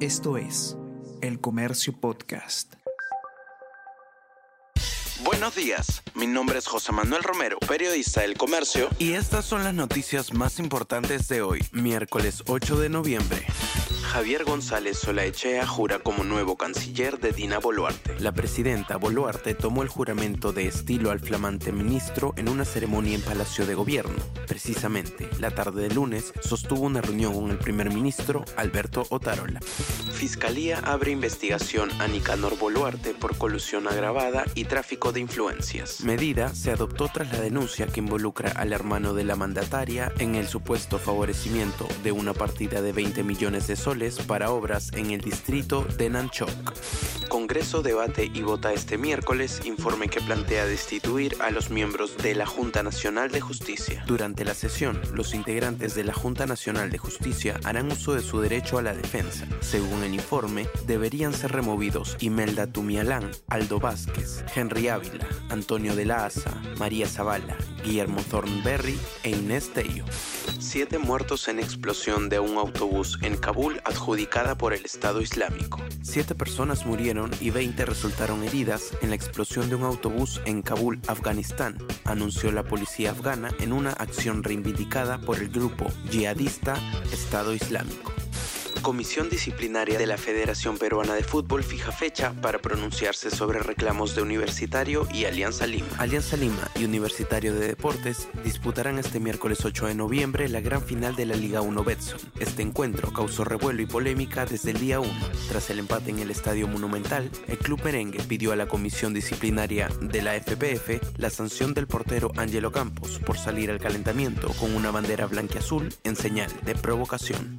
Esto es El Comercio Podcast. Buenos días, mi nombre es José Manuel Romero, periodista del Comercio, y estas son las noticias más importantes de hoy, miércoles 8 de noviembre. Javier González Solaechea jura como nuevo canciller de Dina Boluarte. La presidenta Boluarte tomó el juramento de estilo al flamante ministro en una ceremonia en Palacio de Gobierno. Precisamente, la tarde de lunes sostuvo una reunión con el primer ministro Alberto Otarola. Fiscalía abre investigación a Nicanor Boluarte por colusión agravada y tráfico de influencias. Medida se adoptó tras la denuncia que involucra al hermano de la mandataria en el supuesto favorecimiento de una partida de 20 millones de soles para obras en el distrito de Nanchok. Congreso debate y vota este miércoles informe que plantea destituir a los miembros de la Junta Nacional de Justicia. Durante la sesión, los integrantes de la Junta Nacional de Justicia harán uso de su derecho a la defensa. Según el informe, deberían ser removidos Imelda Tumialán, Aldo Vázquez, Henry Ávila, Antonio de la Asa, María Zavala, Guillermo Thornberry e Inés Tello. Siete muertos en explosión de un autobús en Kabul adjudicada por el Estado Islámico. Siete personas murieron y 20 resultaron heridas en la explosión de un autobús en Kabul, Afganistán, anunció la policía afgana en una acción reivindicada por el grupo yihadista Estado Islámico. Comisión Disciplinaria de la Federación Peruana de Fútbol fija fecha para pronunciarse sobre reclamos de Universitario y Alianza Lima. Alianza Lima y Universitario de Deportes disputarán este miércoles 8 de noviembre la gran final de la Liga 1 Betson. Este encuentro causó revuelo y polémica desde el día 1. Tras el empate en el Estadio Monumental, el club merengue pidió a la Comisión Disciplinaria de la FPF la sanción del portero Angelo Campos por salir al calentamiento con una bandera blanquiazul en señal de provocación.